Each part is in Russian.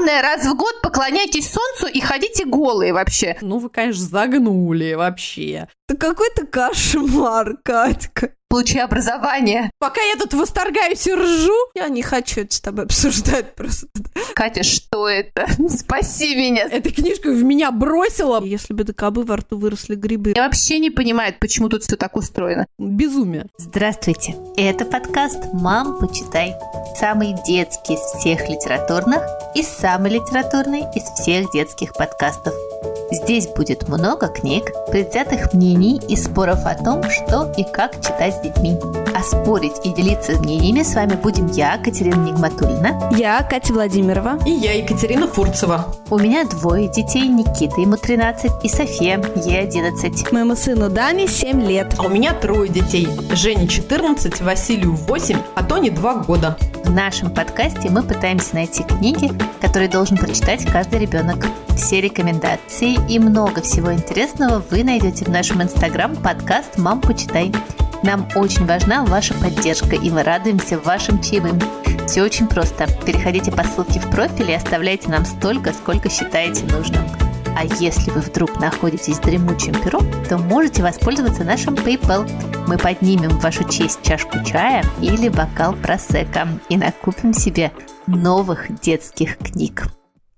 Главное, раз в год поклоняйтесь солнцу и ходите голые вообще. Ну, вы, конечно, загнули вообще. Это какой-то кошмар, Катька. Получи образование. Пока я тут восторгаюсь и ржу, Я не хочу это с тобой обсуждать просто. Катя, что это? Спаси меня. эта книжка в меня бросила. Если бы до кобы во рту выросли грибы. Я вообще не понимаю, почему тут все так устроено. Безумие. Здравствуйте! Это подкаст «Мам, почитай». Самый детский из всех литературных и самый литературный из всех детских подкастов. Здесь будет много книг, предвзятых мнений и споров о том, что и как читать с детьми. А спорить и делиться мнениями с вами будем я, Катерина Нигматульна. Я Катя Владимирова. И я, Екатерина Фурцева. У меня двое детей, Никита, ему 13, и София, ей 11. Моему сыну Дане 7 лет. А у меня трое детей. Жене 14, Василию 8, а Тоне 2 года. В нашем подкасте мы пытаемся найти книги, которые должен прочитать каждый ребенок. Все рекомендации и много всего интересного вы найдете в нашем инстаграм подкаст «Мам, почитай». Нам очень важна ваша поддержка, и мы радуемся вашим чаевым. Все очень просто. Переходите по ссылке в профиль и оставляйте нам столько, сколько считаете нужным. А если вы вдруг находитесь в дремучем то можете воспользоваться нашим PayPal. Мы поднимем в вашу честь чашку чая или бокал просека и накупим себе новых детских книг.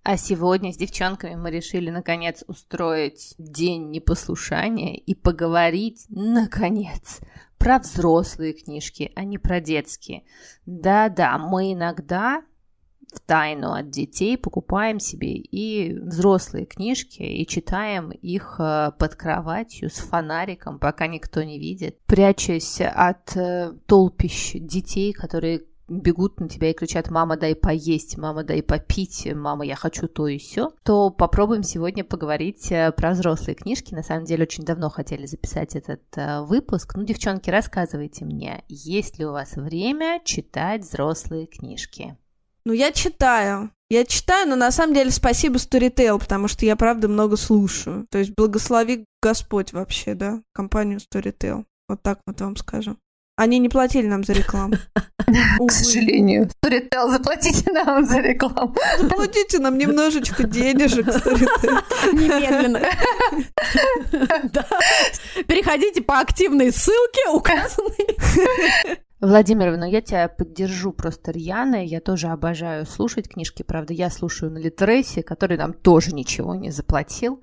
А сегодня с девчонками мы решили наконец устроить день непослушания и поговорить, наконец, про взрослые книжки, а не про детские. Да-да, мы иногда в тайну от детей покупаем себе и взрослые книжки и читаем их э, под кроватью с фонариком, пока никто не видит, прячась от э, толпищ детей, которые бегут на тебя и кричат «мама, дай поесть», «мама, дай попить», «мама, я хочу то и все, то попробуем сегодня поговорить э, про взрослые книжки. На самом деле очень давно хотели записать этот э, выпуск. Ну, девчонки, рассказывайте мне, есть ли у вас время читать взрослые книжки? Ну, я читаю. Я читаю, но на самом деле спасибо Storytel, потому что я, правда, много слушаю. То есть благослови Господь вообще, да, компанию Storytel. Вот так вот вам скажу. Они не платили нам за рекламу. К сожалению. Storytel, заплатите нам за рекламу. Заплатите нам немножечко денежек, Storytel. Немедленно. Переходите по активной ссылке, указанной. Владимир, ну я тебя поддержу просто рьяно. Я тоже обожаю слушать книжки. Правда, я слушаю на Литресе, который нам тоже ничего не заплатил.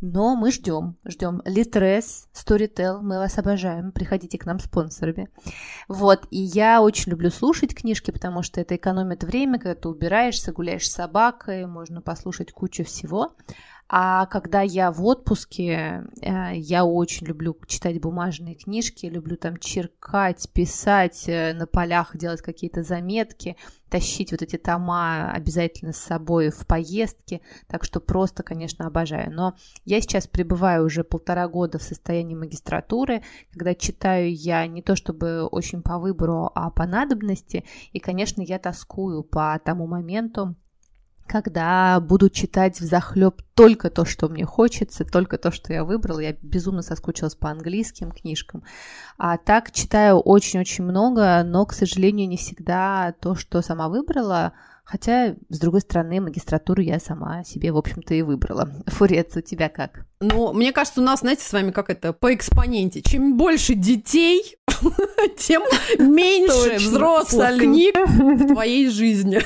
Но мы ждем, ждем Литрес, Storytel, мы вас обожаем, приходите к нам спонсорами. Вот, и я очень люблю слушать книжки, потому что это экономит время, когда ты убираешься, гуляешь с собакой, можно послушать кучу всего. А когда я в отпуске, э, я очень люблю читать бумажные книжки, люблю там черкать, писать э, на полях, делать какие-то заметки, тащить вот эти тома обязательно с собой в поездке, так что просто, конечно, обожаю. Но я сейчас пребываю уже полтора года в состоянии магистратуры, когда читаю я не то чтобы очень по выбору, а по надобности, и, конечно, я тоскую по тому моменту, когда буду читать в захлеб только то, что мне хочется, только то, что я выбрала. Я безумно соскучилась по английским книжкам. А так читаю очень-очень много, но, к сожалению, не всегда то, что сама выбрала, Хотя, с другой стороны, магистратуру я сама себе, в общем-то, и выбрала. Фурец, у тебя как? Ну, мне кажется, у нас, знаете, с вами как это, по экспоненте. Чем больше детей, тем меньше взрослых книг в твоей жизни.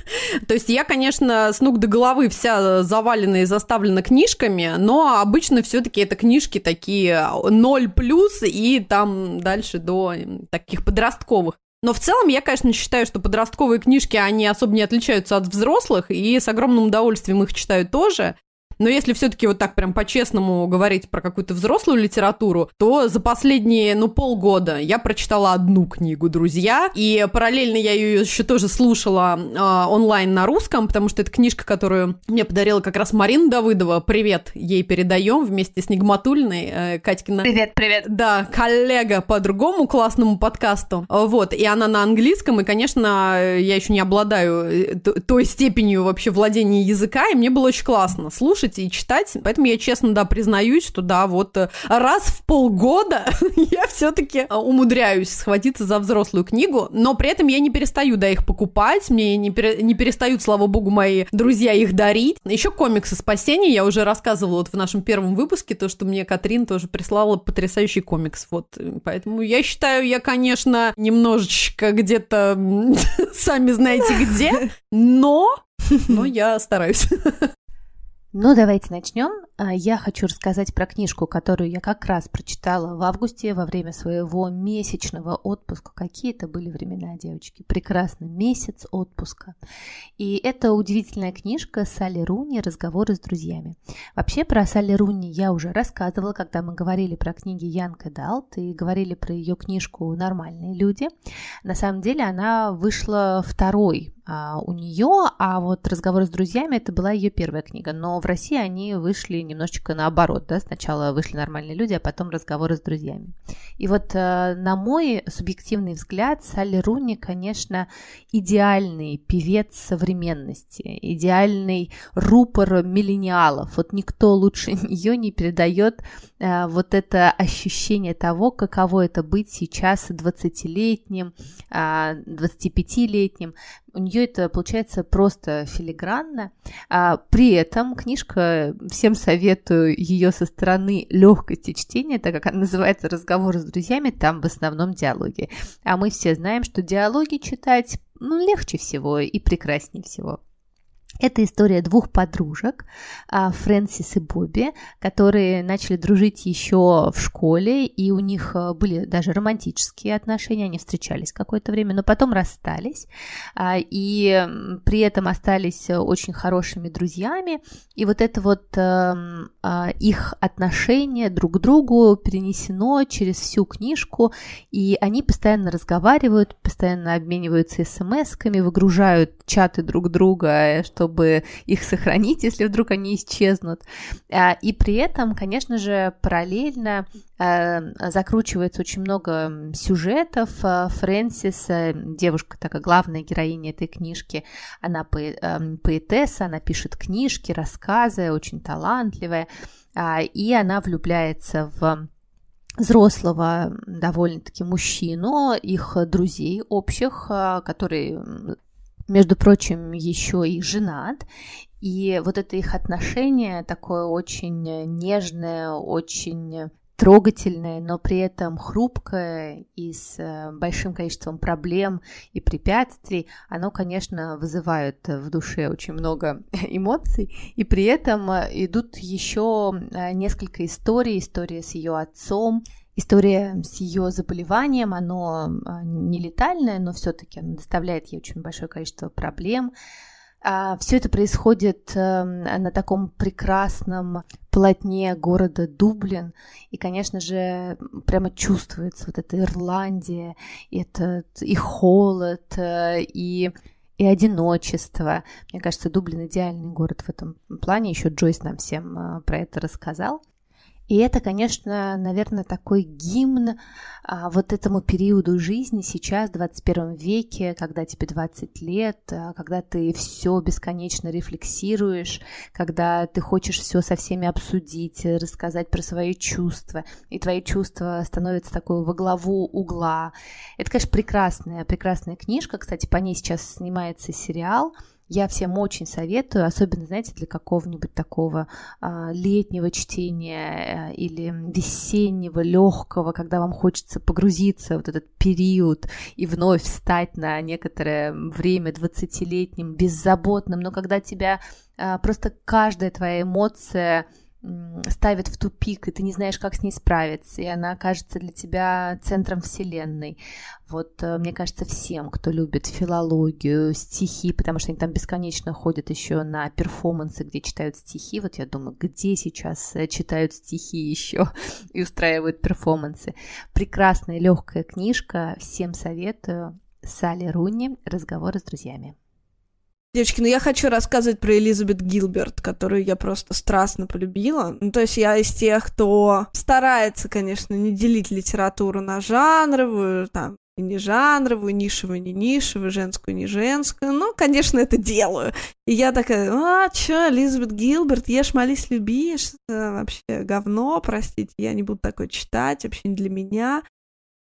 То есть я, конечно, с ног до головы вся завалена и заставлена книжками, но обычно все таки это книжки такие 0 плюс и там дальше до таких подростковых. Но в целом я, конечно, считаю, что подростковые книжки, они особо не отличаются от взрослых, и с огромным удовольствием их читаю тоже. Но если все-таки вот так прям по-честному говорить про какую-то взрослую литературу, то за последние, ну, полгода я прочитала одну книгу «Друзья», и параллельно я ее еще тоже слушала э, онлайн на русском, потому что это книжка, которую мне подарила как раз Марина Давыдова. Привет ей передаем вместе с Нигматульной, э, Катькина. Привет, привет. Да, коллега по другому классному подкасту. Вот, и она на английском, и, конечно, я еще не обладаю э, той степенью вообще владения языка, и мне было очень классно слушать слушать и читать. Поэтому я честно, да, признаюсь, что да, вот э, раз в полгода я все-таки э, умудряюсь схватиться за взрослую книгу, но при этом я не перестаю, да, их покупать, мне не, пере, не перестают, слава богу, мои друзья их дарить. Еще комиксы спасения, я уже рассказывала вот в нашем первом выпуске, то, что мне Катрин тоже прислала потрясающий комикс, вот. Поэтому я считаю, я, конечно, немножечко где-то сами знаете где, но но я стараюсь. Ну, давайте начнем. А, я хочу рассказать про книжку, которую я как раз прочитала в августе во время своего месячного отпуска. Какие это были времена, девочки? Прекрасный месяц отпуска. И это удивительная книжка Салли Руни «Разговоры с друзьями». Вообще про Салли Руни я уже рассказывала, когда мы говорили про книги Янка Далт и говорили про ее книжку «Нормальные люди». На самом деле она вышла второй а, у нее, а вот разговоры с друзьями это была ее первая книга, но в России они вышли немножечко наоборот, да, сначала вышли нормальные люди, а потом разговоры с друзьями. И вот э, на мой субъективный взгляд, Салли Руни, конечно, идеальный певец современности, идеальный рупор миллениалов. Вот никто лучше нее не передает э, вот это ощущение того, каково это быть сейчас 20-летним, 25-летним, а, у нее это получается просто филигранно. А, при этом книжка, всем советую ее со стороны легкости чтения, так как она называется «Разговоры с друзьями», там в основном диалоги. А мы все знаем, что диалоги читать ну, легче всего и прекраснее всего. Это история двух подружек, а, Фрэнсис и Бобби, которые начали дружить еще в школе, и у них а, были даже романтические отношения, они встречались какое-то время, но потом расстались, а, и при этом остались очень хорошими друзьями, и вот это вот их отношение друг к другу перенесено через всю книжку, и они постоянно разговаривают, постоянно обмениваются смс-ками, выгружают чаты друг друга, чтобы их сохранить, если вдруг они исчезнут. А, и при этом, конечно же, параллельно а, закручивается очень много сюжетов. А, Фрэнсис, девушка, такая главная героиня этой книжки, она поэтесса, она пишет книжки, рассказы, очень талантливая, и она влюбляется в взрослого довольно-таки мужчину, их друзей общих, который между прочим, еще и женат. И вот это их отношение такое очень нежное, очень трогательное, но при этом хрупкое и с э, большим количеством проблем и препятствий, оно, конечно, вызывает в душе очень много эмоций. И при этом э, идут еще э, несколько историй, история с ее отцом, история с ее заболеванием, оно а, не летальное, но все-таки оно доставляет ей очень большое количество проблем. А, Все это происходит эм, на таком прекрасном полотне города Дублин, и, конечно же, прямо чувствуется вот эта Ирландия, этот и холод, э, и и одиночество. Мне кажется, Дублин идеальный город в этом плане. Еще Джойс нам всем э, про это рассказал. И это, конечно, наверное, такой гимн а, вот этому периоду жизни сейчас, в 21 веке, когда тебе 20 лет, а, когда ты все бесконечно рефлексируешь, когда ты хочешь все со всеми обсудить, рассказать про свои чувства, и твои чувства становятся такой во главу угла. Это, конечно, прекрасная, прекрасная книжка. Кстати, по ней сейчас снимается сериал – я всем очень советую, особенно, знаете, для какого-нибудь такого а, летнего чтения э, или весеннего, легкого, когда вам хочется погрузиться в вот этот период и вновь встать на некоторое время 20-летним, беззаботным, но когда тебя а, просто каждая твоя эмоция ставит в тупик, и ты не знаешь, как с ней справиться, и она окажется для тебя центром вселенной. Вот, э, мне кажется, всем, кто любит филологию, стихи, потому что они там бесконечно ходят еще на перформансы, где читают стихи. Вот я думаю, где сейчас э, читают стихи еще и устраивают перформансы. Прекрасная легкая книжка, всем советую. Салли Руни «Разговоры с друзьями». Девочки, ну я хочу рассказывать про Элизабет Гилберт, которую я просто страстно полюбила. Ну, то есть я из тех, кто старается, конечно, не делить литературу на жанровую, там, И не жанровую, нишевую, не нишевую, женскую, не женскую. Но, конечно, это делаю. И я такая, а, чё, Элизабет Гилберт, ешь, молись, любишь. вообще говно, простите, я не буду такое читать, вообще не для меня.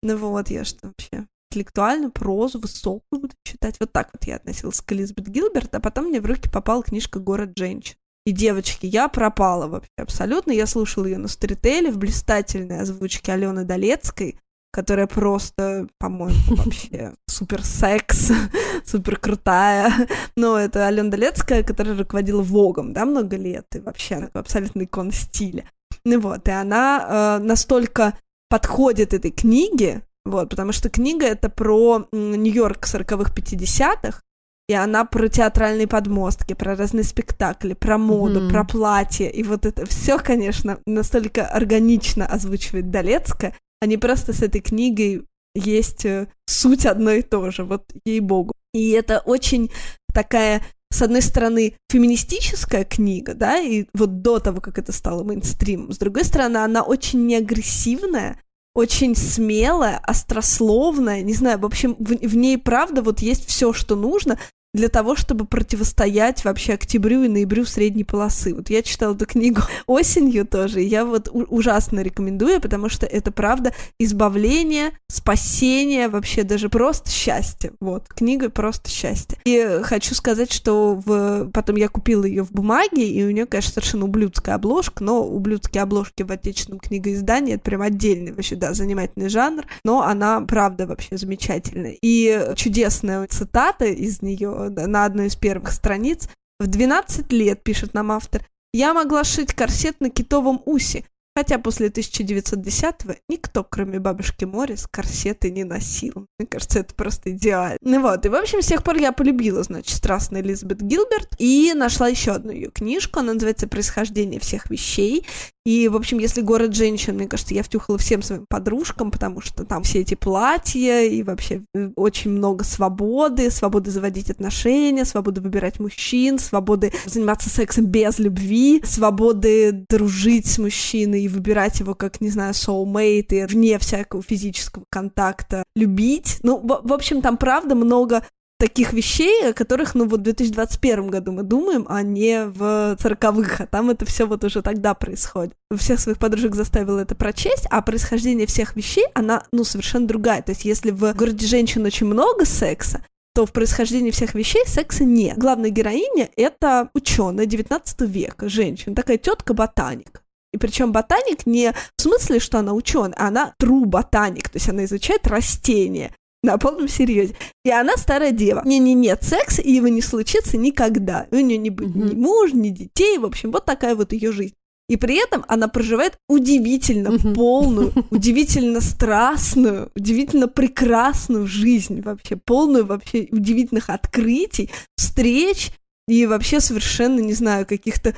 Ну вот, я что вообще интеллектуальную прозу, высокую буду читать. Вот так вот я относилась к Элизабет Гилберт, а потом мне в руки попала книжка «Город женщин». И, девочки, я пропала вообще абсолютно. Я слушала ее на сторителе в блистательной озвучке Алены Долецкой, которая просто, по-моему, вообще супер секс, супер крутая. Но это Алена Долецкая, которая руководила Вогом, да, много лет, и вообще она абсолютно икон стиля. Ну вот, и она э, настолько подходит этой книге, вот, потому что книга это про Нью-Йорк 40-х, 50-х, и она про театральные подмостки, про разные спектакли, про моду, mm-hmm. про платье. И вот это все, конечно, настолько органично озвучивает Долецкая. Они просто с этой книгой есть э, суть одно и то же, вот ей-богу. И это очень такая, с одной стороны, феминистическая книга, да, и вот до того, как это стало мейнстримом, с другой стороны, она очень неагрессивная, очень смелая, острословная, не знаю, в общем, в, в ней правда вот есть все, что нужно для того, чтобы противостоять вообще октябрю и ноябрю средней полосы. Вот я читала эту книгу осенью тоже, и я вот ужасно рекомендую, потому что это правда избавление, спасение, вообще даже просто счастье. Вот, книга просто счастье. И хочу сказать, что в... потом я купила ее в бумаге, и у нее, конечно, совершенно ублюдская обложка, но ублюдские обложки в отечественном книгоиздании это прям отдельный вообще, да, занимательный жанр, но она правда вообще замечательная. И чудесная цитата из нее на одной из первых страниц. В 12 лет, пишет нам автор, я могла шить корсет на китовом усе, Хотя после 1910-го никто, кроме бабушки Морис, корсеты не носил. Мне кажется, это просто идеально. Ну вот, и в общем, с тех пор я полюбила, значит, страстно Элизабет Гилберт и нашла еще одну ее книжку, она называется «Происхождение всех вещей». И, в общем, если «Город женщин», мне кажется, я втюхала всем своим подружкам, потому что там все эти платья и вообще э, очень много свободы, свободы заводить отношения, свободы выбирать мужчин, свободы заниматься сексом без любви, свободы дружить с мужчиной и выбирать его как, не знаю, soulmate и вне всякого физического контакта любить. Ну, в, в общем, там правда много таких вещей, о которых, ну, вот в 2021 году мы думаем, а не в 40-х, а там это все вот уже тогда происходит. Всех своих подружек заставила это прочесть, а происхождение всех вещей, она, ну, совершенно другая. То есть если в «Городе женщин» очень много секса, то в происхождении всех вещей секса нет. Главная героиня — это ученая 19 века, женщина, такая тетка ботаник. И причем ботаник не в смысле, что она ученая, а она true ботаник, то есть она изучает растения на полном серьезе. И она старая дева. Не, не, нет секса, и его не случится никогда. У нее не будет mm-hmm. ни мужа, ни детей. В общем, вот такая вот ее жизнь. И при этом она проживает удивительно mm-hmm. полную, удивительно страстную, удивительно прекрасную жизнь вообще, полную вообще удивительных открытий, встреч и вообще совершенно, не знаю, каких-то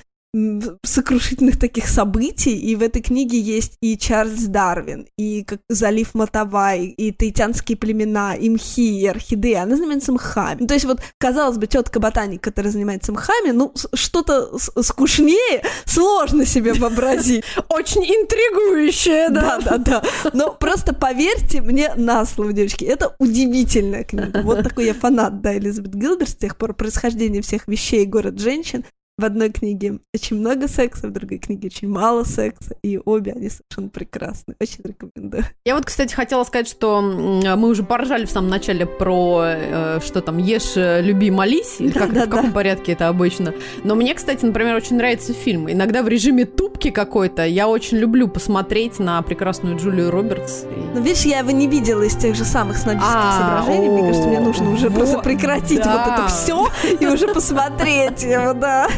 сокрушительных таких событий, и в этой книге есть и Чарльз Дарвин, и как залив Матавай, и таитянские племена, и мхи, и орхидеи, она занимается мхами. Ну, то есть вот, казалось бы, тетка ботаник, которая занимается мхами, ну, что-то скучнее сложно себе вообразить. Очень интригующее, да. Да-да-да. Но просто поверьте мне на слово, девочки, это удивительная книга. Вот такой я фанат, да, Элизабет Гилберт с тех пор происхождение всех вещей «Город женщин» в одной книге очень много секса, в другой книге очень мало секса, и обе они совершенно прекрасны. Очень рекомендую. Я вот, кстати, хотела сказать, что мы уже поржали в самом начале про э, что там ешь, люби, молись, или как, да, в каком да. порядке это обычно. Но мне, кстати, например, очень нравится фильм. Иногда в режиме тупки какой-то я очень люблю посмотреть на прекрасную Джулию Робертс. Ну, видишь, я его не видела из тех же самых снобистских а, соображений. Мне кажется, мне нужно уже просто прекратить вот это все и уже посмотреть его, да.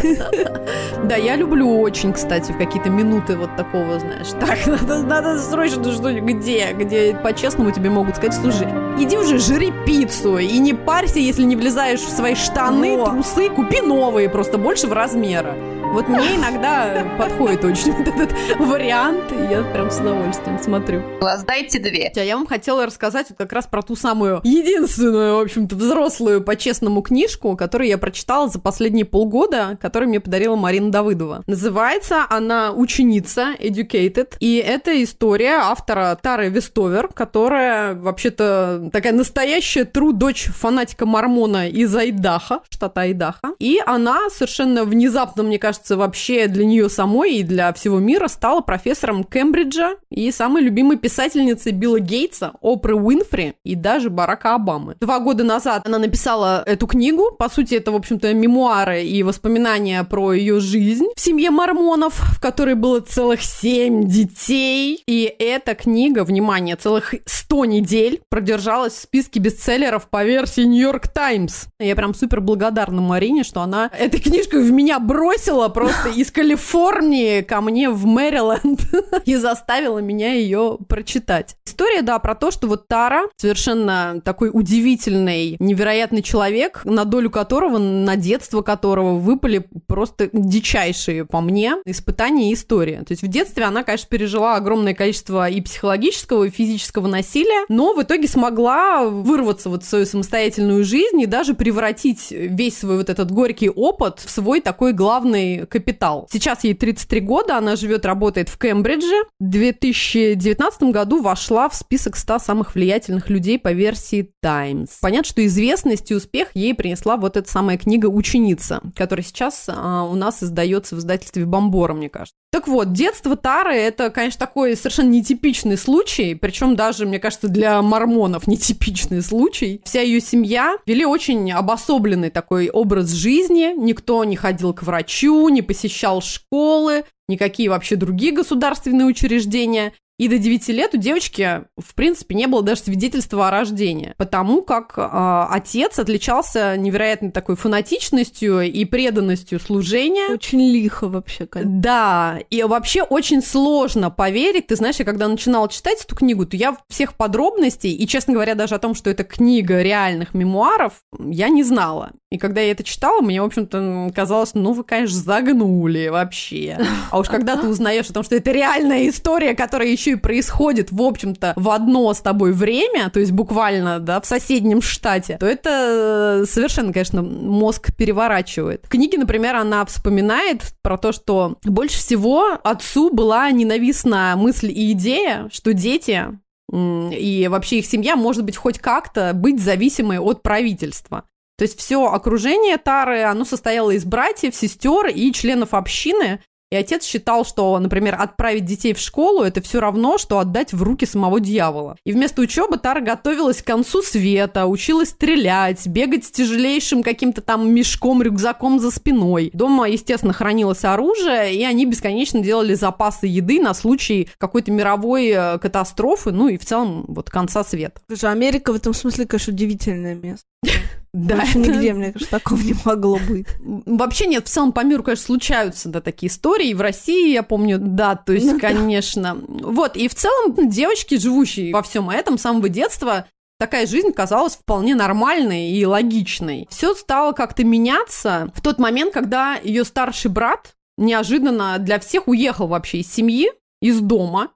Да, я люблю очень, кстати, в какие-то минуты вот такого, знаешь, так, надо, надо срочно что где, где по-честному тебе могут сказать, слушай, иди уже жри пиццу и не парься, если не влезаешь в свои штаны, трусы, купи новые, просто больше в размера. Вот мне иногда подходит очень вот этот вариант, и я прям с удовольствием смотрю. Класс, дайте две. А я вам хотела рассказать вот как раз про ту самую единственную, в общем-то, взрослую по-честному книжку, которую я прочитала за последние полгода, которую мне подарила Марина Давыдова. Называется она «Ученица», «Educated», и это история автора Тары Вестовер, которая вообще-то такая настоящая тру дочь фанатика Мормона из Айдаха, штата Айдаха. И она совершенно внезапно, мне кажется, вообще для нее самой и для всего мира стала профессором Кембриджа и самой любимой писательницей Билла Гейтса, Опры Уинфри и даже Барака Обамы. Два года назад она написала эту книгу. По сути, это, в общем-то, мемуары и воспоминания про ее жизнь в семье мормонов, в которой было целых семь детей. И эта книга, внимание, целых сто недель продержалась в списке бестселлеров по версии Нью-Йорк Таймс. Я прям супер благодарна Марине, что она этой книжкой в меня бросила просто из Калифорнии ко мне в Мэриленд и заставила меня ее прочитать. История, да, про то, что вот Тара совершенно такой удивительный, невероятный человек, на долю которого, на детство которого выпали просто дичайшие, по мне, испытания и истории. То есть в детстве она, конечно, пережила огромное количество и психологического, и физического насилия, но в итоге смогла вырваться вот в свою самостоятельную жизнь и даже превратить весь свой вот этот горький опыт в свой такой главный капитал. Сейчас ей 33 года, она живет, работает в Кембридже. В 2019 году вошла в список 100 самых влиятельных людей по версии Times. Понятно, что известность и успех ей принесла вот эта самая книга «Ученица», которая сейчас а, у нас издается в издательстве «Бомбора», мне кажется. Так вот, детство Тары – это, конечно, такой совершенно нетипичный случай, причем даже, мне кажется, для мормонов нетипичный случай. Вся ее семья вели очень обособленный такой образ жизни, никто не ходил к врачу, не посещал школы, никакие вообще другие государственные учреждения. И до 9 лет у девочки, в принципе, не было даже свидетельства о рождении, потому как э, отец отличался невероятной такой фанатичностью и преданностью служения. Очень лихо вообще, конечно. Да, и вообще очень сложно поверить. Ты знаешь, я когда начинала читать эту книгу, то я всех подробностей, и, честно говоря, даже о том, что это книга реальных мемуаров, я не знала. И когда я это читала, мне, в общем-то, казалось, ну, вы, конечно, загнули вообще. А уж когда ты узнаешь о том, что это реальная история, которая еще и происходит, в общем-то, в одно с тобой время, то есть буквально, да, в соседнем штате, то это совершенно, конечно, мозг переворачивает. В книге, например, она вспоминает про то, что больше всего отцу была ненавистна мысль и идея, что дети и вообще их семья может быть хоть как-то быть зависимой от правительства. То есть все окружение Тары, оно состояло из братьев, сестер и членов общины, и отец считал, что, например, отправить детей в школу это все равно, что отдать в руки самого дьявола. И вместо учебы Тара готовилась к концу света, училась стрелять, бегать с тяжелейшим каким-то там мешком, рюкзаком за спиной. Дома, естественно, хранилось оружие, и они бесконечно делали запасы еды на случай какой-то мировой э, катастрофы, ну и в целом вот конца света. Слушай, Америка в этом смысле, конечно, удивительное место. Да. Больше нигде, мне кажется, такого не могло быть. Вообще нет, в целом по миру, конечно, случаются, да, такие истории. И в России, я помню, да, то есть, ну, конечно. Да. Вот, и в целом девочки, живущие во всем этом с самого детства, такая жизнь казалась вполне нормальной и логичной. Все стало как-то меняться в тот момент, когда ее старший брат неожиданно для всех уехал вообще из семьи, из дома,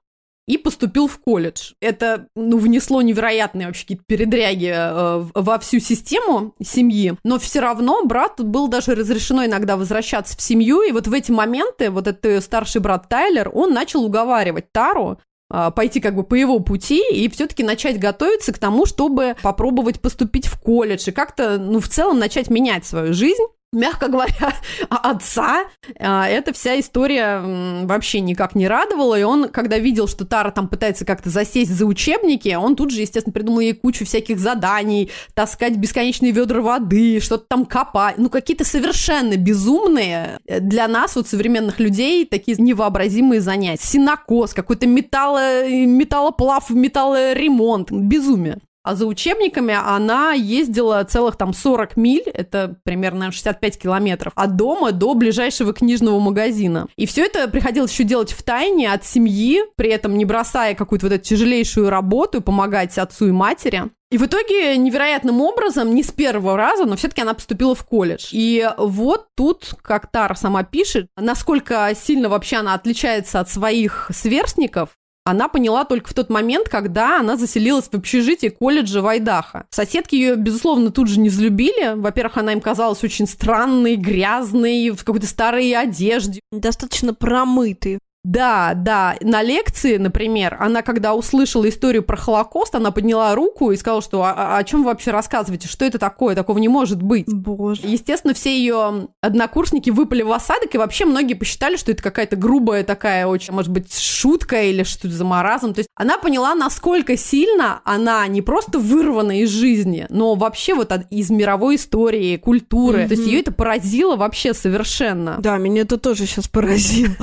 и поступил в колледж. Это, ну, внесло невероятные вообще какие-то передряги э, во всю систему семьи, но все равно брату было даже разрешено иногда возвращаться в семью, и вот в эти моменты вот этот старший брат Тайлер, он начал уговаривать Тару э, пойти как бы по его пути и все-таки начать готовиться к тому, чтобы попробовать поступить в колледж и как-то, ну, в целом начать менять свою жизнь мягко говоря, отца, а, эта вся история вообще никак не радовала, и он, когда видел, что Тара там пытается как-то засесть за учебники, он тут же, естественно, придумал ей кучу всяких заданий, таскать бесконечные ведра воды, что-то там копать, ну, какие-то совершенно безумные для нас, вот современных людей, такие невообразимые занятия. Синокос, какой-то металло, металлоплав, металлоремонт, безумие. А за учебниками она ездила целых там 40 миль, это примерно 65 километров, от дома до ближайшего книжного магазина. И все это приходилось еще делать в тайне от семьи, при этом не бросая какую-то вот эту тяжелейшую работу помогать отцу и матери. И в итоге невероятным образом, не с первого раза, но все-таки она поступила в колледж. И вот тут, как Тара сама пишет, насколько сильно вообще она отличается от своих сверстников, она поняла только в тот момент, когда она заселилась в общежитие колледжа Вайдаха. Соседки ее, безусловно, тут же не взлюбили. Во-первых, она им казалась очень странной, грязной, в какой-то старой одежде. Достаточно промытой. Да, да. На лекции, например, она, когда услышала историю про Холокост, она подняла руку и сказала, что «А, а о чем вы вообще рассказываете? Что это такое? Такого не может быть. Боже. Естественно, все ее однокурсники выпали в осадок, и вообще многие посчитали, что это какая-то грубая такая очень, может быть, шутка или что-то за маразм. То есть она поняла, насколько сильно она не просто вырвана из жизни, но вообще вот из мировой истории, культуры. Mm-hmm. То есть ее это поразило вообще совершенно. Да, меня это тоже сейчас поразило.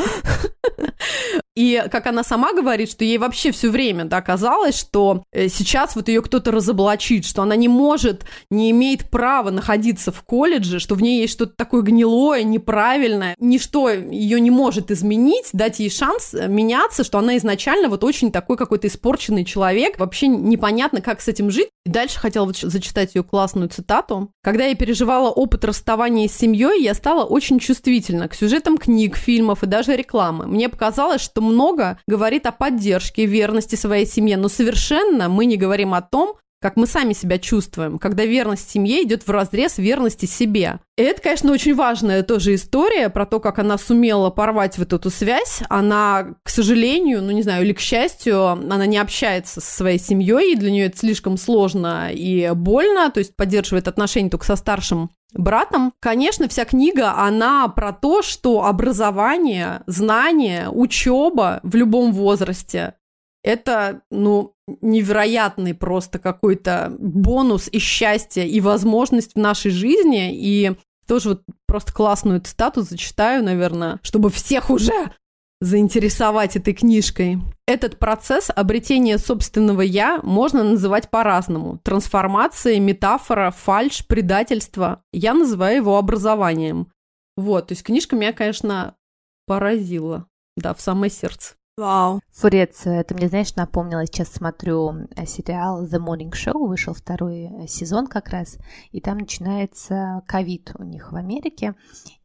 И как она сама говорит, что ей вообще все время да, казалось, что э, сейчас вот ее кто-то разоблачит, что она не может, не имеет права находиться в колледже, что в ней есть что-то такое гнилое, неправильное, ничто ее не может изменить, дать ей шанс э, меняться, что она изначально вот очень такой какой-то испорченный человек, вообще непонятно, как с этим жить. И дальше хотела вот зачитать ее классную цитату. Когда я переживала опыт расставания с семьей, я стала очень чувствительна к сюжетам книг, фильмов и даже рекламы. Мне показалось, что много говорит о поддержке верности своей семье, но совершенно мы не говорим о том, как мы сами себя чувствуем, когда верность семье идет в разрез верности себе. И это, конечно, очень важная тоже история про то, как она сумела порвать вот эту связь. Она, к сожалению, ну не знаю, или к счастью, она не общается со своей семьей, и для нее это слишком сложно и больно, то есть поддерживает отношения только со старшим братом. Конечно, вся книга, она про то, что образование, знание, учеба в любом возрасте это, ну, невероятный просто какой-то бонус и счастье, и возможность в нашей жизни. И тоже вот просто классную цитату зачитаю, наверное, чтобы всех уже заинтересовать этой книжкой. Этот процесс обретения собственного «я» можно называть по-разному. Трансформация, метафора, фальш, предательство. Я называю его образованием. Вот, то есть книжка меня, конечно, поразила. Да, в самое сердце. Вау. Фурец, это мне, знаешь, напомнило, сейчас смотрю э, сериал The Morning Show, вышел второй э, сезон как раз, и там начинается ковид у них в Америке,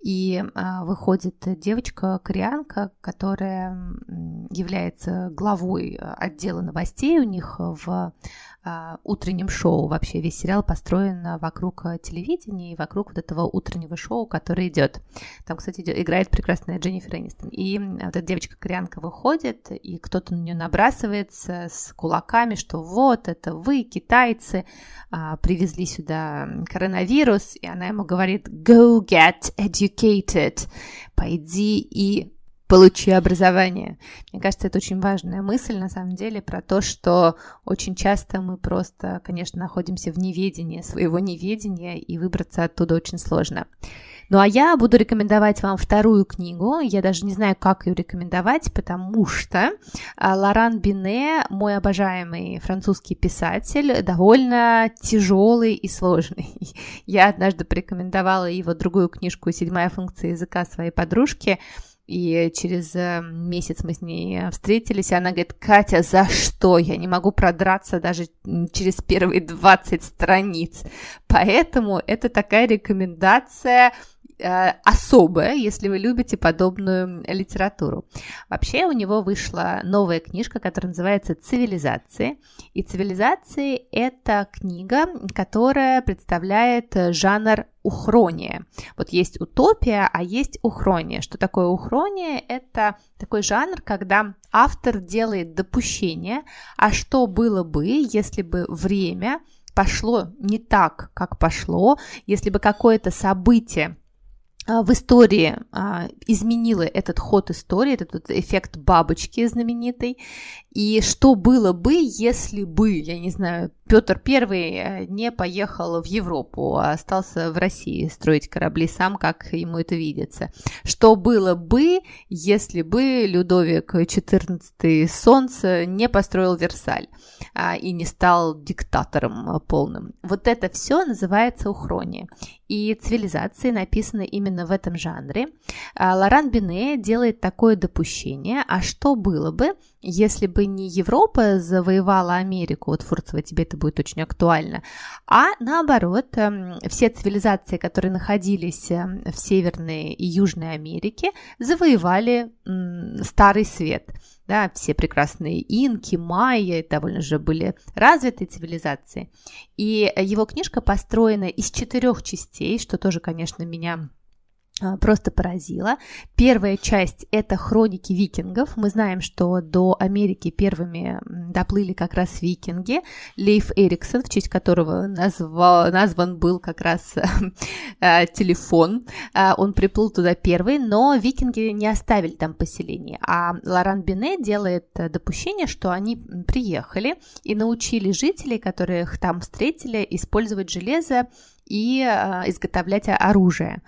и а, выходит девочка-кореянка, которая является главой э, отдела новостей у них в а, утреннем шоу. Вообще весь сериал построен вокруг э, телевидения и вокруг вот этого утреннего шоу, которое идет. Там, кстати, играет прекрасная Дженнифер Энистон. И вот эта девочка-кореянка выходит, и кто-то на нее набрасывается с кулаками, что вот, это вы, китайцы, а, привезли сюда коронавирус, и она ему говорит «Go get educated», «Пойди и получи образование. Мне кажется, это очень важная мысль, на самом деле, про то, что очень часто мы просто, конечно, находимся в неведении своего неведения, и выбраться оттуда очень сложно. Ну а я буду рекомендовать вам вторую книгу. Я даже не знаю, как ее рекомендовать, потому что а, Лоран Бине, мой обожаемый французский писатель, довольно тяжелый и сложный. Я однажды порекомендовала его другую книжку «Седьмая функция языка» своей подружке, и через э, месяц мы с ней встретились, и она говорит, Катя, за что? Я не могу продраться даже через первые 20 страниц. Поэтому это такая рекомендация Э, особое, если вы любите подобную литературу. Вообще у него вышла новая книжка, которая называется «Цивилизации». И «Цивилизации» — это книга, которая представляет жанр ухрония. Вот есть утопия, а есть ухрония. Что такое ухрония? Это такой жанр, когда автор делает допущение, а что было бы, если бы время пошло не так, как пошло, если бы какое-то событие а, в истории а, изменила этот ход истории, этот эффект бабочки знаменитый. И что было бы, если бы, я не знаю, Петр I э, не поехал в Европу, а остался в России строить корабли сам, как ему это видится. Что было бы, если бы Людовик XIV Солнце не построил Версаль а, и не стал диктатором полным? Вот это все называется ухрония. И цивилизации написаны именно в этом жанре. А, Лоран Бине делает такое допущение, а что было бы, если бы не Европа завоевала Америку, вот Фурцева тебе это будет очень актуально, а наоборот, эм, все цивилизации, которые находились эм, в Северной и Южной Америке, завоевали Старый Свет. Да, все прекрасные инки, майя, довольно же были развитые цивилизации. И его книжка построена из четырех частей, что тоже, конечно, меня просто поразила. Первая часть – это хроники викингов. Мы знаем, что до Америки первыми доплыли как раз викинги. Лейф Эриксон, в честь которого назвал, назван был как раз э, телефон. Э, он приплыл туда первый, но викинги не оставили там поселение. А Лоран Бине делает допущение, что они приехали и научили жителей, которых там встретили, использовать железо и э, изготовлять оружие.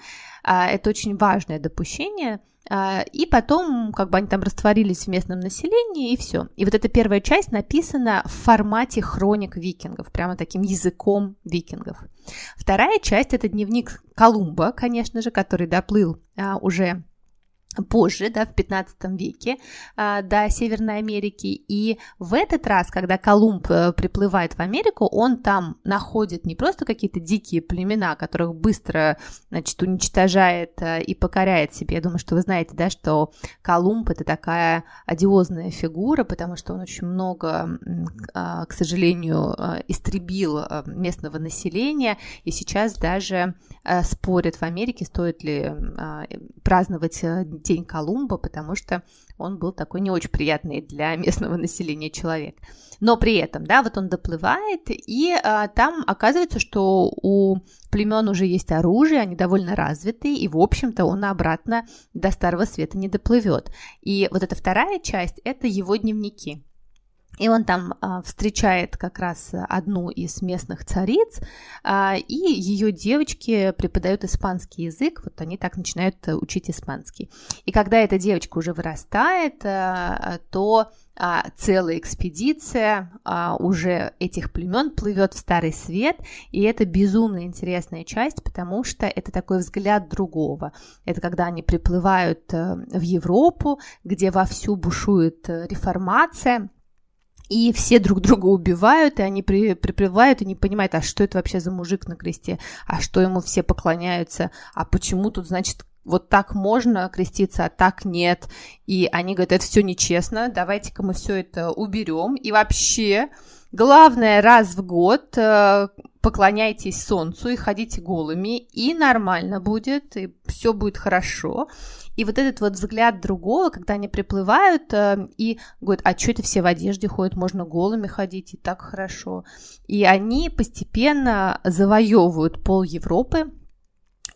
А, это очень важное допущение. А, и потом, как бы они там растворились в местном населении, и все. И вот эта первая часть написана в формате хроник викингов, прямо таким языком викингов. Вторая часть это дневник Колумба, конечно же, который доплыл а, уже позже, да, в 15 веке э, до Северной Америки. И в этот раз, когда Колумб э, приплывает в Америку, он там находит не просто какие-то дикие племена, которых быстро, значит, уничтожает э, и покоряет себе. Я думаю, что вы знаете, да, что Колумб это такая одиозная фигура, потому что он очень много, э, к сожалению, э, истребил местного населения, и сейчас даже спорят в Америке, стоит ли э, праздновать День Колумба, потому что он был такой не очень приятный для местного населения человек. Но при этом, да, вот он доплывает, и а, там оказывается, что у племен уже есть оружие, они довольно развитые, и, в общем-то, он обратно до Старого Света не доплывет. И вот эта вторая часть – это его дневники. И он там а, встречает как раз одну из местных цариц, а, и ее девочки преподают испанский язык, вот они так начинают э, учить испанский. И когда эта девочка уже вырастает, а, то а, целая экспедиция а, уже этих племен плывет в Старый Свет, и это безумно интересная часть, потому что это такой взгляд другого. Это когда они приплывают а, в Европу, где вовсю бушует э, реформация, и все друг друга убивают, и они при, приплывают и не понимают, а что это вообще за мужик на кресте, а что ему все поклоняются, а почему тут, значит, вот так можно креститься, а так нет. И они говорят, это все нечестно, давайте-ка мы все это уберем. И вообще, главное, раз в год э, поклоняйтесь солнцу и ходите голыми, и нормально будет, и все будет хорошо. И вот этот вот взгляд другого, когда они приплывают э, и говорят, а что это все в одежде ходят, можно голыми ходить, и так хорошо. И они постепенно завоевывают пол Европы,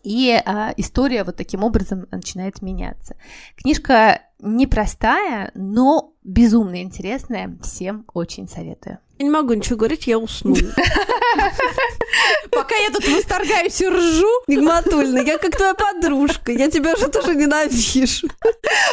и э, история вот таким образом начинает меняться. Книжка непростая, но безумно интересная. Всем очень советую. Я не могу ничего говорить, я усну. Пока я тут восторгаюсь и ржу. Нигматульна, я как твоя подружка, я тебя же тоже ненавижу.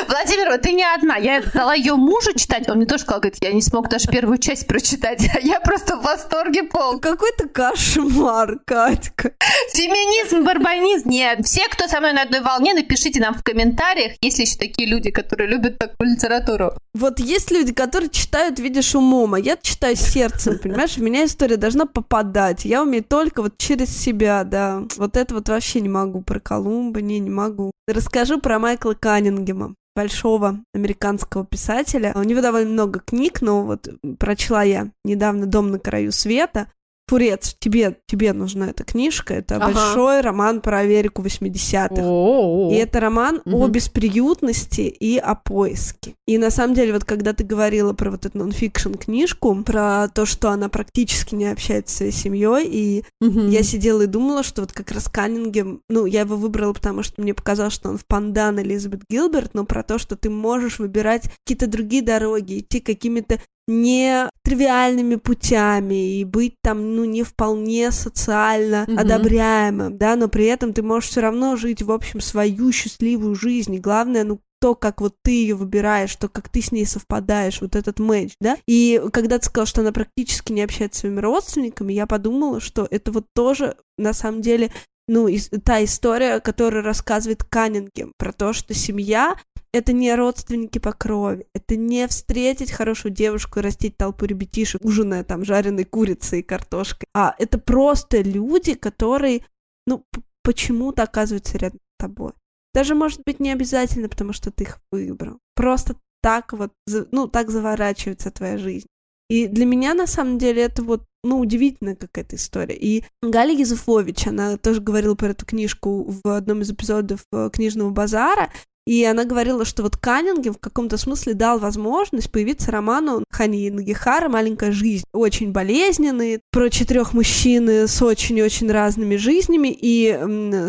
Владимир, ты не одна. Я дала ее мужу читать, он мне тоже сказал, говорит, я не смог даже первую часть прочитать, а я просто в восторге пол. Какой-то кошмар, Катька. Феминизм, барбанизм. Нет, все, кто со мной на одной волне, напишите нам в комментариях, есть ли еще такие люди, которые любят такую литературу. Вот есть люди, которые читают, видишь, умом, а я читаю сердцем, понимаешь? В меня история должна попадать. Я умею только вот через себя, да. Вот это вот вообще не могу про Колумба, не, не могу. Расскажу про Майкла Каннингема большого американского писателя. У него довольно много книг, но вот прочла я недавно «Дом на краю света». Фурец, тебе, тебе нужна эта книжка. Это ага. большой роман про Америку 80-х. И это роман угу. о бесприютности и о поиске. И на самом деле, вот когда ты говорила про вот эту нонфикшн книжку, про то, что она практически не общается с своей семьей, и угу. я сидела и думала, что вот как раз Каннингем, ну, я его выбрала, потому что мне показалось, что он в пандан Элизабет Гилберт, но про то, что ты можешь выбирать какие-то другие дороги, идти какими-то не тривиальными путями и быть там, ну, не вполне социально mm-hmm. одобряемым, да, но при этом ты можешь все равно жить, в общем, свою счастливую жизнь. И главное, ну, то, как вот ты ее выбираешь, то, как ты с ней совпадаешь, вот этот матч, да. И когда ты сказал, что она практически не общается с своими родственниками, я подумала, что это вот тоже, на самом деле, ну, та история, которую рассказывает Каннингем, про то, что семья это не родственники по крови, это не встретить хорошую девушку и растить толпу ребятишек, ужиная там жареной курицей и картошкой, а это просто люди, которые, ну, почему-то оказываются рядом с тобой. Даже, может быть, не обязательно, потому что ты их выбрал. Просто так вот, ну, так заворачивается твоя жизнь. И для меня, на самом деле, это вот, ну, удивительная какая-то история. И Галя Языфович, она тоже говорила про эту книжку в одном из эпизодов э, «Книжного базара», и она говорила, что вот Каннингем в каком-то смысле дал возможность появиться роману Хани Нагихара «Маленькая жизнь». Очень болезненный, про четырех мужчин с очень-очень разными жизнями и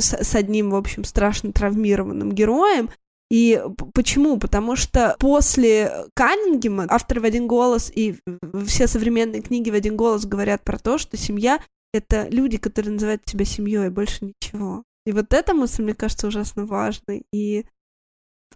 с, с одним, в общем, страшно травмированным героем. И почему? Потому что после Каннингема авторы в один голос и все современные книги в один голос говорят про то, что семья — это люди, которые называют себя семьей, больше ничего. И вот эта мысль, мне кажется, ужасно важной. И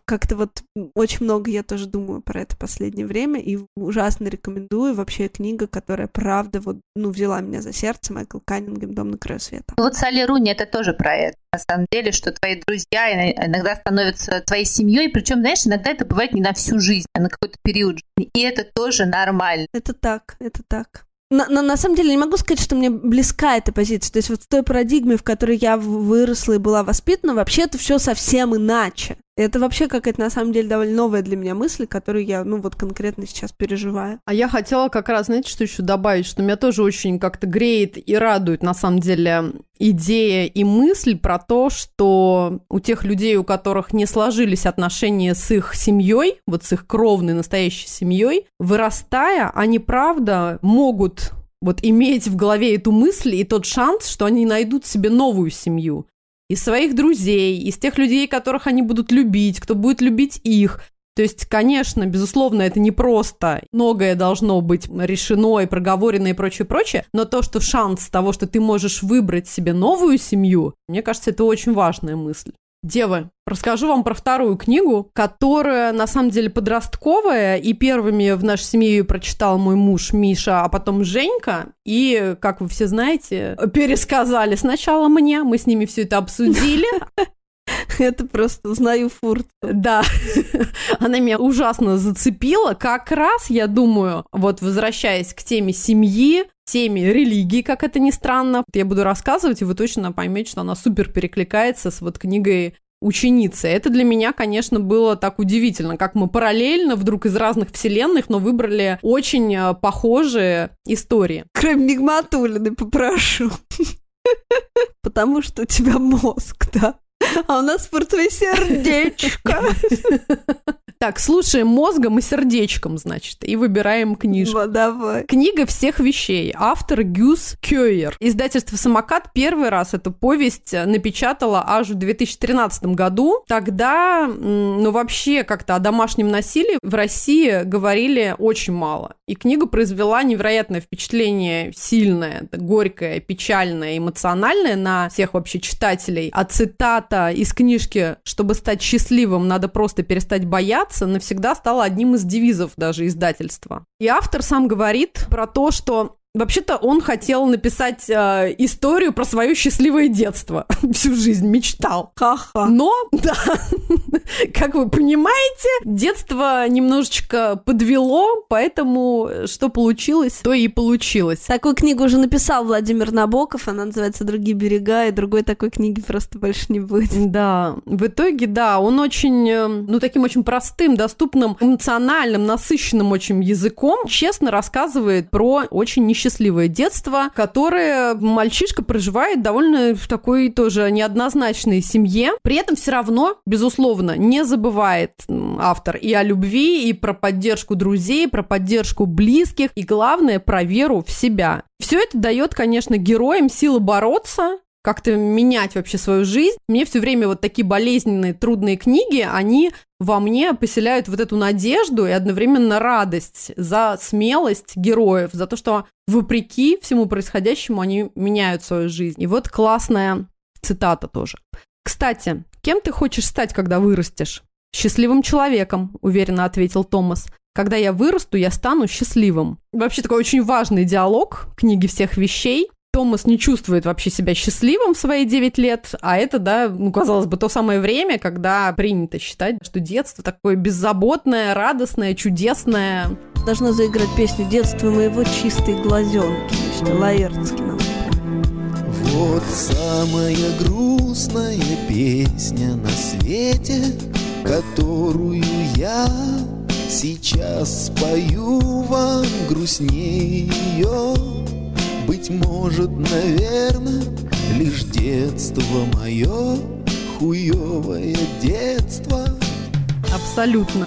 как-то вот очень много я тоже думаю про это последнее время и ужасно рекомендую. Вообще книга, которая правда вот, ну, взяла меня за сердце, Майкл Каннингем «Дом на краю света». Ну, вот Салли Руни это тоже про это. На самом деле, что твои друзья иногда становятся твоей семьей, причем, знаешь, иногда это бывает не на всю жизнь, а на какой-то период жизни. И это тоже нормально. Это так, это так. На, на, на самом деле не могу сказать, что мне близка эта позиция. То есть вот в той парадигме, в которой я выросла и была воспитана, вообще это все совсем иначе. Это вообще какая-то, на самом деле, довольно новая для меня мысль, которую я, ну, вот конкретно сейчас переживаю. А я хотела как раз, знаете, что еще добавить, что меня тоже очень как-то греет и радует, на самом деле, идея и мысль про то, что у тех людей, у которых не сложились отношения с их семьей, вот с их кровной настоящей семьей, вырастая, они, правда, могут вот иметь в голове эту мысль и тот шанс, что они найдут себе новую семью из своих друзей, из тех людей, которых они будут любить, кто будет любить их. То есть, конечно, безусловно, это не просто. Многое должно быть решено и проговорено и прочее, прочее. Но то, что шанс того, что ты можешь выбрать себе новую семью, мне кажется, это очень важная мысль. Девы, расскажу вам про вторую книгу, которая на самом деле подростковая, и первыми в нашей семье ее прочитал мой муж Миша, а потом Женька, и, как вы все знаете, пересказали сначала мне, мы с ними все это обсудили, Это просто узнаю фурт. Да, она меня ужасно зацепила. Как раз, я думаю, вот возвращаясь к теме семьи, теме религии, как это ни странно. Я буду рассказывать, и вы точно поймете, что она супер перекликается с вот книгой ученицы. Это для меня, конечно, было так удивительно, как мы параллельно вдруг из разных вселенных, но выбрали очень э, похожие истории. Кроме Нигматулины попрошу. Потому что у тебя мозг, да? А у нас твое сердечко. Так, слушаем мозгом и сердечком, значит, и выбираем книжку. Вот, давай. Книга всех вещей. Автор Гюс Кёйер. Издательство «Самокат» первый раз эту повесть напечатала аж в 2013 году. Тогда, ну, вообще как-то о домашнем насилии в России говорили очень мало. И книга произвела невероятное впечатление, сильное, горькое, печальное, эмоциональное на всех вообще читателей. А цитата из книжки «Чтобы стать счастливым, надо просто перестать бояться» меняться навсегда стало одним из девизов даже издательства. И автор сам говорит про то, что Вообще-то он хотел написать э, историю про свое счастливое детство. Всю жизнь мечтал. Ха-ха. Но, да, как вы понимаете, детство немножечко подвело, поэтому что получилось, то и получилось. Такую книгу уже написал Владимир Набоков, она называется «Другие берега», и другой такой книги просто больше не будет. Да, в итоге, да, он очень, э, ну, таким очень простым, доступным, эмоциональным, насыщенным очень языком честно рассказывает про очень несчастливое счастливое детство, которое мальчишка проживает довольно в такой тоже неоднозначной семье. При этом все равно, безусловно, не забывает автор и о любви, и про поддержку друзей, про поддержку близких, и главное, про веру в себя. Все это дает, конечно, героям силы бороться, как-то менять вообще свою жизнь. Мне все время вот такие болезненные, трудные книги, они во мне поселяют вот эту надежду и одновременно радость за смелость героев, за то, что вопреки всему происходящему они меняют свою жизнь. И вот классная цитата тоже. Кстати, кем ты хочешь стать, когда вырастешь? Счастливым человеком, уверенно ответил Томас. Когда я вырасту, я стану счастливым. Вообще такой очень важный диалог книги всех вещей. Томас не чувствует вообще себя счастливым в свои 9 лет, а это, да, ну, казалось бы, то самое время, когда принято считать, что детство такое беззаботное, радостное, чудесное. Должна заиграть песню «Детство моего чистые глазенки», нам. Вот самая грустная песня на свете, которую я сейчас спою вам грустнее ее. Быть может, наверное, лишь детство мое, хуевое детство. Абсолютно.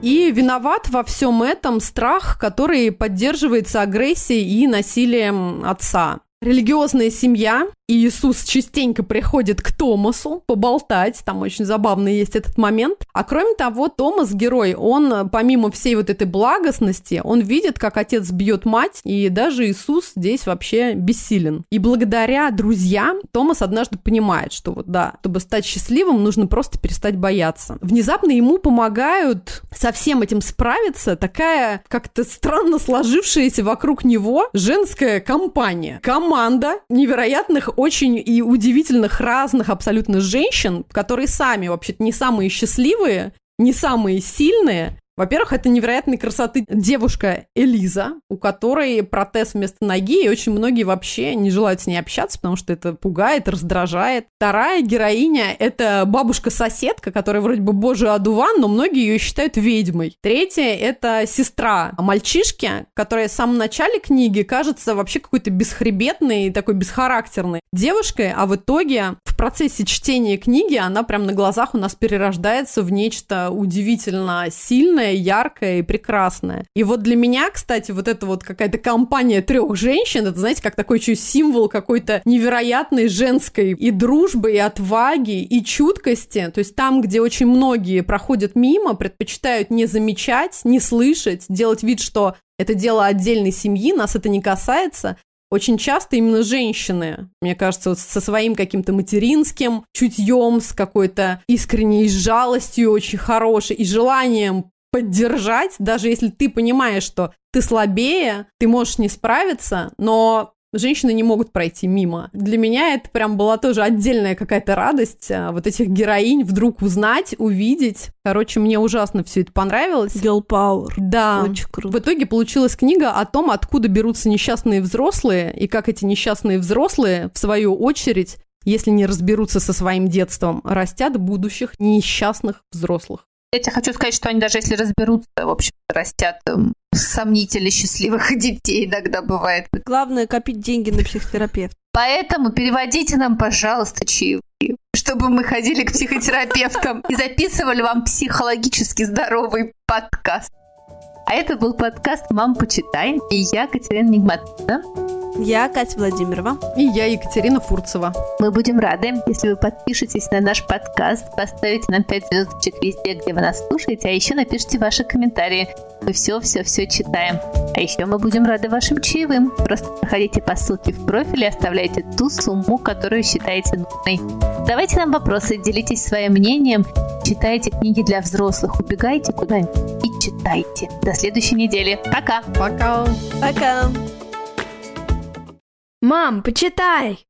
И виноват во всем этом страх, который поддерживается агрессией и насилием отца. Религиозная семья, Иисус частенько приходит к Томасу поболтать, там очень забавный есть этот момент. А кроме того, Томас, герой, он, помимо всей вот этой благостности, он видит, как отец бьет мать, и даже Иисус здесь вообще бессилен. И благодаря друзьям Томас однажды понимает, что вот да, чтобы стать счастливым, нужно просто перестать бояться. Внезапно ему помогают со всем этим справиться такая как-то странно сложившаяся вокруг него женская компания. Команда невероятных очень и удивительных разных абсолютно женщин, которые сами вообще-то не самые счастливые, не самые сильные, во-первых, это невероятной красоты девушка Элиза, у которой протез вместо ноги, и очень многие вообще не желают с ней общаться, потому что это пугает, раздражает. Вторая героиня — это бабушка-соседка, которая вроде бы божий одуван, но многие ее считают ведьмой. Третья — это сестра мальчишки, которая в самом начале книги кажется вообще какой-то бесхребетной и такой бесхарактерной девушкой, а в итоге в процессе чтения книги она прям на глазах у нас перерождается в нечто удивительно сильное, сильная, яркая и прекрасная. И вот для меня, кстати, вот эта вот какая-то компания трех женщин, это, знаете, как такой чуть символ какой-то невероятной женской и дружбы, и отваги, и чуткости. То есть там, где очень многие проходят мимо, предпочитают не замечать, не слышать, делать вид, что это дело отдельной семьи, нас это не касается, очень часто именно женщины, мне кажется, вот со своим каким-то материнским чутьем, с какой-то искренней жалостью очень хорошей и желанием поддержать, даже если ты понимаешь, что ты слабее, ты можешь не справиться, но женщины не могут пройти мимо. Для меня это прям была тоже отдельная какая-то радость а, вот этих героинь вдруг узнать, увидеть. Короче, мне ужасно все это понравилось. Girl Power. Да. Очень круто. В итоге получилась книга о том, откуда берутся несчастные взрослые, и как эти несчастные взрослые, в свою очередь, если не разберутся со своим детством, растят будущих несчастных взрослых. Я тебе хочу сказать, что они даже если разберутся, в общем, растят там, сомнительно счастливых детей иногда бывает. Главное копить деньги на психотерапевта. Поэтому переводите нам, пожалуйста, чаевые, чтобы мы ходили к психотерапевтам и записывали вам психологически здоровый подкаст. А это был подкаст «Мам, почитай» и я, Катерина Нигматовна. Я Катя Владимирова. И я Екатерина Фурцева. Мы будем рады, если вы подпишетесь на наш подкаст, поставите нам 5 звездочек везде, где вы нас слушаете, а еще напишите ваши комментарии. Мы все-все-все читаем. А еще мы будем рады вашим чаевым. Просто проходите по ссылке в профиле и оставляйте ту сумму, которую считаете нужной. Давайте нам вопросы, делитесь своим мнением, читайте книги для взрослых, убегайте куда-нибудь и читайте. До следующей недели. Пока! Пока! Пока! Мам, почитай!